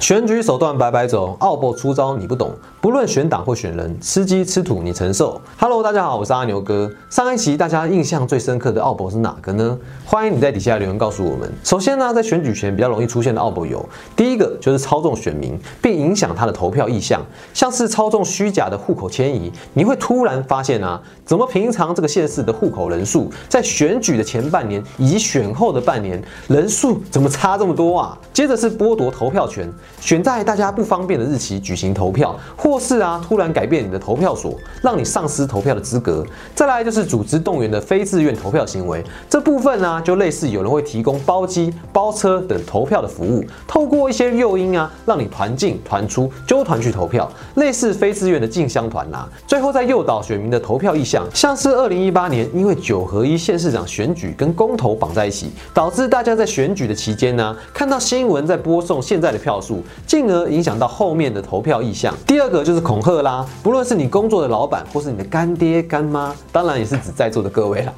选举手段百百种，奥博出招你不懂。不论选党或选人，吃鸡吃土你承受。Hello，大家好，我是阿牛哥。上一期大家印象最深刻的奥博是哪个呢？欢迎你在底下留言告诉我们。首先呢，在选举前比较容易出现的奥博有，第一个就是操纵选民，并影响他的投票意向，像是操纵虚假的户口迁移。你会突然发现啊，怎么平常这个县市的户口人数，在选举的前半年以及选后的半年人数怎么差这么多啊？接着是剥夺投票权，选在大家不方便的日期举行投票，或是啊突然改变你的投票所，让你丧失投票的资格。再来就是组织动员的非自愿投票行为，这部分呢就类似有人会提供包机、包车等投票的服务，透过一些诱因啊，让你团进团出，揪团去投票，类似非自愿的进香团啦。最后再诱导选民的投票意向，像是二零一八年因为九合一县市长选举跟公投绑在一起，导致大家在选举的期间呢，看到新闻在播送现在的票数，进而影响到后面的投票意向。第二个就是恐吓啦，不论是你工作的老板，或是你的干爹干妈，当然也是指在座的各位啦。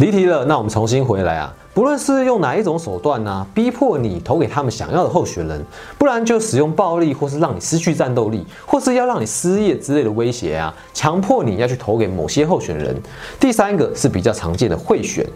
离题了，那我们重新回来啊。不论是用哪一种手段呢，逼迫你投给他们想要的候选人，不然就使用暴力，或是让你失去战斗力，或是要让你失业之类的威胁啊，强迫你要去投给某些候选人。第三个是比较常见的贿选。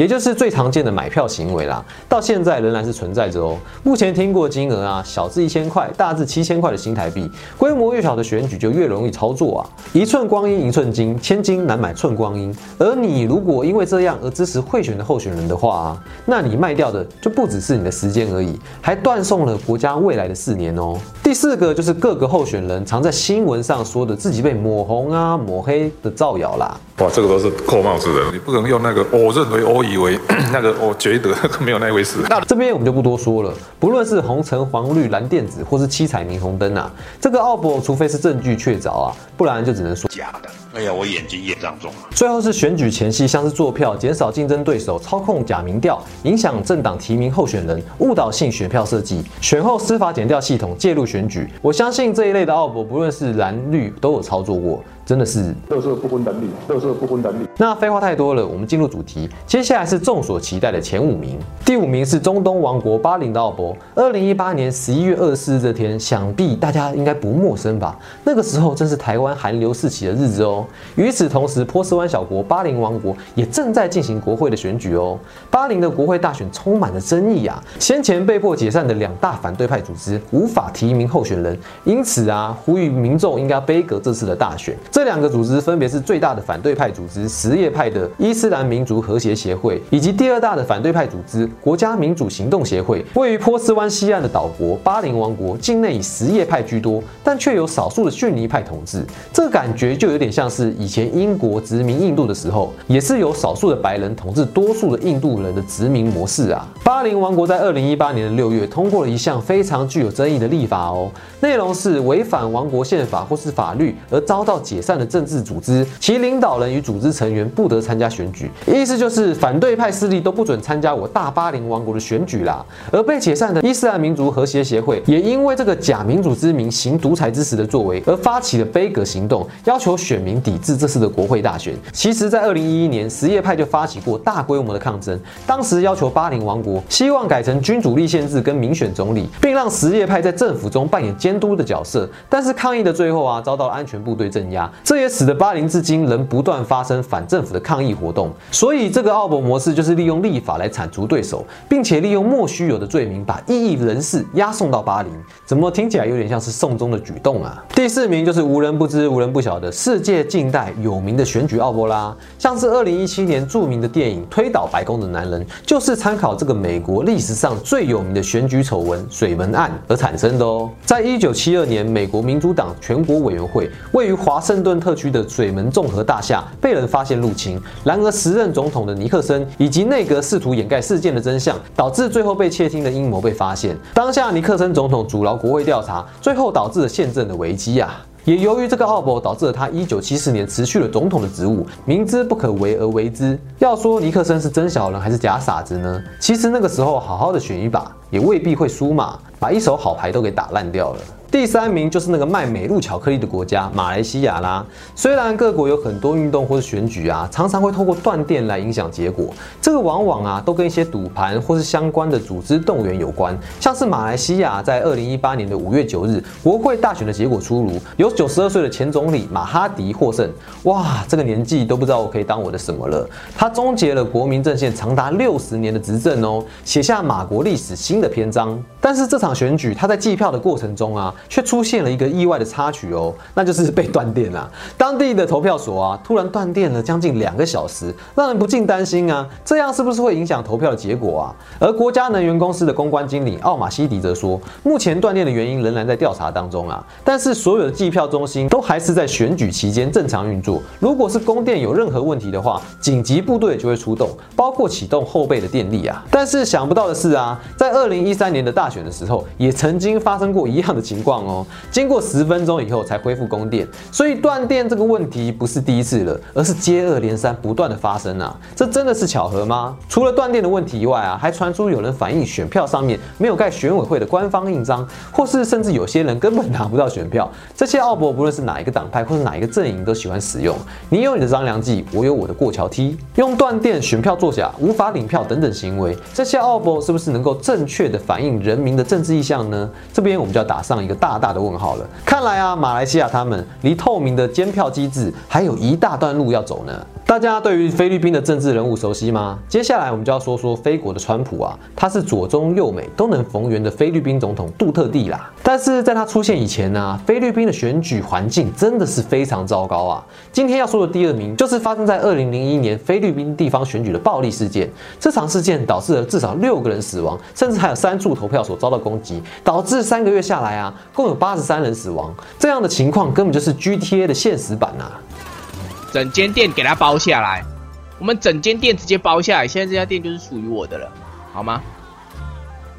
也就是最常见的买票行为啦，到现在仍然是存在着哦。目前听过金额啊，小至一千块，大至七千块的新台币，规模越小的选举就越容易操作啊。一寸光阴一寸金，千金难买寸光阴。而你如果因为这样而支持贿选的候选人的话啊，那你卖掉的就不只是你的时间而已，还断送了国家未来的四年哦。第四个就是各个候选人常在新闻上说的自己被抹红啊、抹黑的造谣啦。哇，这个都是扣帽子的，你不能用那个我认为、我以为、那个我觉得 没有那回事。那这边我们就不多说了，不论是红橙黄绿蓝靛紫，或是七彩霓虹灯啊，这个奥博除非是证据确凿啊，不然就只能说假的。哎呀，我眼睛也障重了。最后是选举前夕，像是做票、减少竞争对手、操控假民调、影响政党提名候选人、误导性选票设计、选后司法检调系统介入选举，我相信这一类的奥博，不论是蓝绿都有操作过。真的是特色不分男女，特色不分男女。那废话太多了，我们进入主题。接下来是众所期待的前五名。第五名是中东王国巴林的奥博。二零一八年十一月二十四日这天，想必大家应该不陌生吧？那个时候正是台湾寒流四起的日子哦。与此同时，波斯湾小国巴林王国也正在进行国会的选举哦。巴林的国会大选充满了争议啊。先前被迫解散的两大反对派组织无法提名候选人，因此啊，呼吁民众应该背革这次的大选。这这两个组织分别是最大的反对派组织什叶派的伊斯兰民族和谐协会，以及第二大的反对派组织国家民主行动协会。位于波斯湾西岸的岛国巴林王国境内以什叶派居多，但却有少数的逊尼派统治。这感觉就有点像是以前英国殖民印度的时候，也是有少数的白人统治多数的印度人的殖民模式啊。巴林王国在二零一八年的六月通过了一项非常具有争议的立法哦，内容是违反王国宪法或是法律而遭到解解散。的政治组织，其领导人与组织成员不得参加选举，意思就是反对派势力都不准参加我大巴林王国的选举啦。而被解散的伊斯兰民族和谐协会，也因为这个假民主之名行独裁之实的作为，而发起了悲革行动，要求选民抵制这次的国会大选。其实，在二零一一年，什叶派就发起过大规模的抗争，当时要求巴林王国希望改成君主立宪制跟民选总理，并让什叶派在政府中扮演监督的角色。但是抗议的最后啊，遭到了安全部队镇压。这也使得巴林至今仍不断发生反政府的抗议活动，所以这个奥博模式就是利用立法来铲除对手，并且利用莫须有的罪名把异议人士押送到巴林。怎么听起来有点像是送终的举动啊？第四名就是无人不知、无人不晓的世界近代有名的选举奥博啦，像是二零一七年著名的电影《推倒白宫的男人》，就是参考这个美国历史上最有名的选举丑闻水门案而产生的哦。在一九七二年，美国民主党全国委员会位于华盛顿。特区的水门综合大厦被人发现入侵，然而时任总统的尼克森以及内阁试图掩盖事件的真相，导致最后被窃听的阴谋被发现。当下尼克森总统阻挠国会调查，最后导致了宪政的危机啊！也由于这个奥博导致了他一九七四年辞去了总统的职务，明知不可为而为之。要说尼克森是真小人还是假傻子呢？其实那个时候好好的选一把，也未必会输嘛，把一手好牌都给打烂掉了。第三名就是那个卖美露巧克力的国家马来西亚啦。虽然各国有很多运动或是选举啊，常常会透过断电来影响结果，这个往往啊都跟一些赌盘或是相关的组织动员有关。像是马来西亚在二零一八年的五月九日国会大选的结果出炉，有九十二岁的前总理马哈迪获胜。哇，这个年纪都不知道我可以当我的什么了。他终结了国民阵线长达六十年的执政哦，写下马国历史新的篇章。但是这场选举，他在计票的过程中啊，却出现了一个意外的插曲哦，那就是 被断电了。当地的投票所啊，突然断电了将近两个小时，让人不禁担心啊，这样是不是会影响投票的结果啊？而国家能源公司的公关经理奥马西迪则说，目前断电的原因仍然在调查当中啊，但是所有的计票中心都还是在选举期间正常运作。如果是供电有任何问题的话，紧急部队就会出动，包括启动后备的电力啊。但是想不到的是啊，在二零一三年的大选的时候，也曾经发生过一样的情况哦。经过十分钟以后才恢复供电，所以断电这个问题不是第一次了，而是接二连三不断的发生啊。这真的是巧合吗？除了断电的问题以外啊，还传出有人反映选票上面没有盖选委会的官方印章，或是甚至有些人根本拿不到选票。这些奥博不论是哪一个党派或是哪一个阵营都喜欢使用。你有你的张良计，我有我的过桥梯，用断电、选票作假、无法领票等等行为，这些奥博是不是能够正确的反映人民的政治意向呢？这边我们就要打上一个大大的问号了。看来啊，马来西亚他们离透明的监票机制还有一大段路要走呢。大家对于菲律宾的政治人物熟悉吗？接下来我们就要说说菲国的川普啊，他是左中右美都能逢源的菲律宾总统杜特地啦。但是在他出现以前呢，菲律宾的选举环境真的是非常糟糕啊。今天要说的第二名就是发生在二零零一年菲律宾地方选举的暴力事件。这场事件导致了至少六个人死亡，甚至还有三处投票所遭到攻击，导致三个月下来啊，共有八十三人死亡。这样的情况根本就是 GTA 的现实版呐。整间店给它包下来，我们整间店直接包下来，现在这家店就是属于我的了，好吗？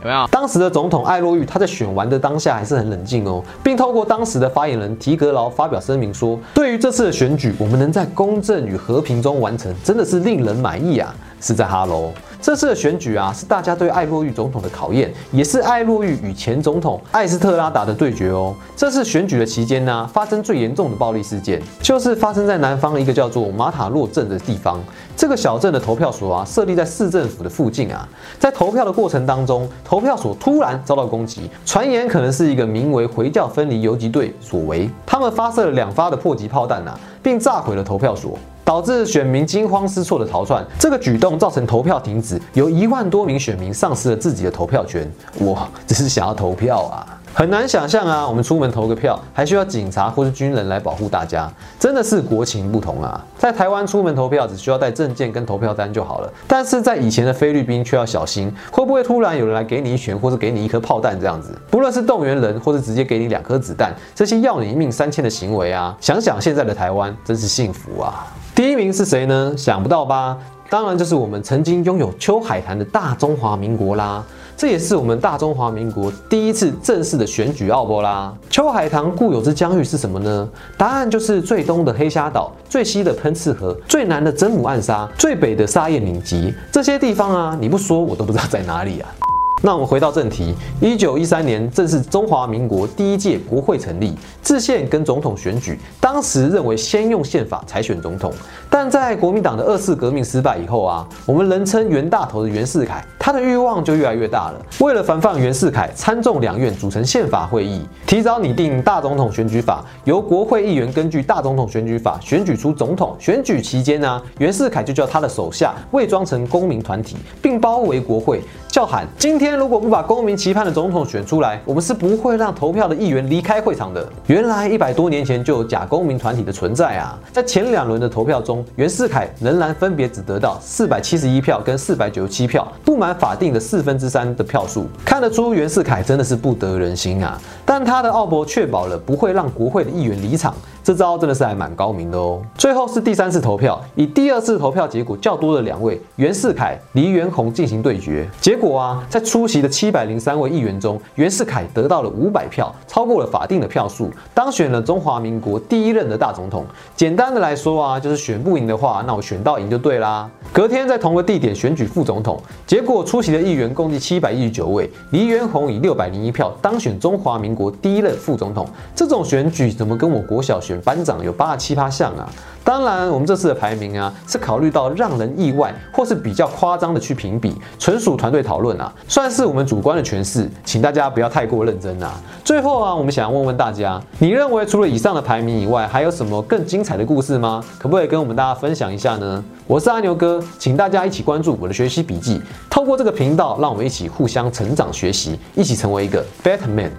有没有？当时的总统艾洛玉，他在选完的当下还是很冷静哦，并透过当时的发言人提格劳发表声明说，对于这次的选举，我们能在公正与和平中完成，真的是令人满意啊！是在哈喽。这次的选举啊，是大家对艾洛玉总统的考验，也是艾洛玉与前总统艾斯特拉达的对决哦。这次选举的期间呢，发生最严重的暴力事件，就是发生在南方一个叫做马塔洛镇的地方。这个小镇的投票所啊，设立在市政府的附近啊。在投票的过程当中，投票所突然遭到攻击，传言可能是一个名为回教分离游击队所为，他们发射了两发的迫击炮弹呐，并炸毁了投票所。导致选民惊慌失措的逃窜，这个举动造成投票停止，有一万多名选民丧失了自己的投票权。我只是想要投票啊，很难想象啊，我们出门投个票还需要警察或是军人来保护大家，真的是国情不同啊。在台湾出门投票只需要带证件跟投票单就好了，但是在以前的菲律宾却要小心，会不会突然有人来给你一拳，或是给你一颗炮弹这样子？不论是动员人，或是直接给你两颗子弹，这些要你一命三千的行为啊，想想现在的台湾真是幸福啊。第一名是谁呢？想不到吧？当然就是我们曾经拥有秋海棠的大中华民国啦。这也是我们大中华民国第一次正式的选举奥波拉。秋海棠固有之疆域是什么呢？答案就是最东的黑虾岛、最西的喷刺河、最南的真武暗沙、最北的沙叶岭集。这些地方啊，你不说我都不知道在哪里啊。那我们回到正题，一九一三年正是中华民国第一届国会成立，制宪跟总统选举，当时认为先用宪法才选总统，但在国民党的二次革命失败以后啊，我们人称袁大头的袁世凯，他的欲望就越来越大了。为了防范袁世凯，参众两院组成宪法会议，提早拟定大总统选举法，由国会议员根据大总统选举法选举出总统。选举期间呢，袁世凯就叫他的手下伪装成公民团体，并包围国会。叫喊！今天天如果不把公民期盼的总统选出来，我们是不会让投票的议员离开会场的。原来一百多年前就有假公民团体的存在啊！在前两轮的投票中，袁世凯仍然分别只得到四百七十一票跟四百九十七票，不满法定的四分之三的票数。看得出袁世凯真的是不得人心啊！但他的奥博确保了不会让国会的议员离场。这招真的是还蛮高明的哦。最后是第三次投票，以第二次投票结果较多的两位袁世凯、黎元洪进行对决。结果啊，在出席的七百零三位议员中，袁世凯得到了五百票，超过了法定的票数，当选了中华民国第一任的大总统。简单的来说啊，就是选不赢的话，那我选到赢就对啦。隔天在同个地点选举副总统，结果出席的议员共计七百一十九位，黎元洪以六百零一票当选中华民国第一任副总统。这种选举怎么跟我国小选班长有八十七八像啊？当然，我们这次的排名啊，是考虑到让人意外或是比较夸张的去评比，纯属团队讨论啊，算是我们主观的诠释，请大家不要太过认真啊。最后啊，我们想要问问大家，你认为除了以上的排名以外，还有什么更精彩的故事吗？可不可以跟我们大家分享一下呢？我是阿牛哥，请大家一起关注我的学习笔记，透过这个频道，让我们一起互相成长学习，一起成为一个 better man。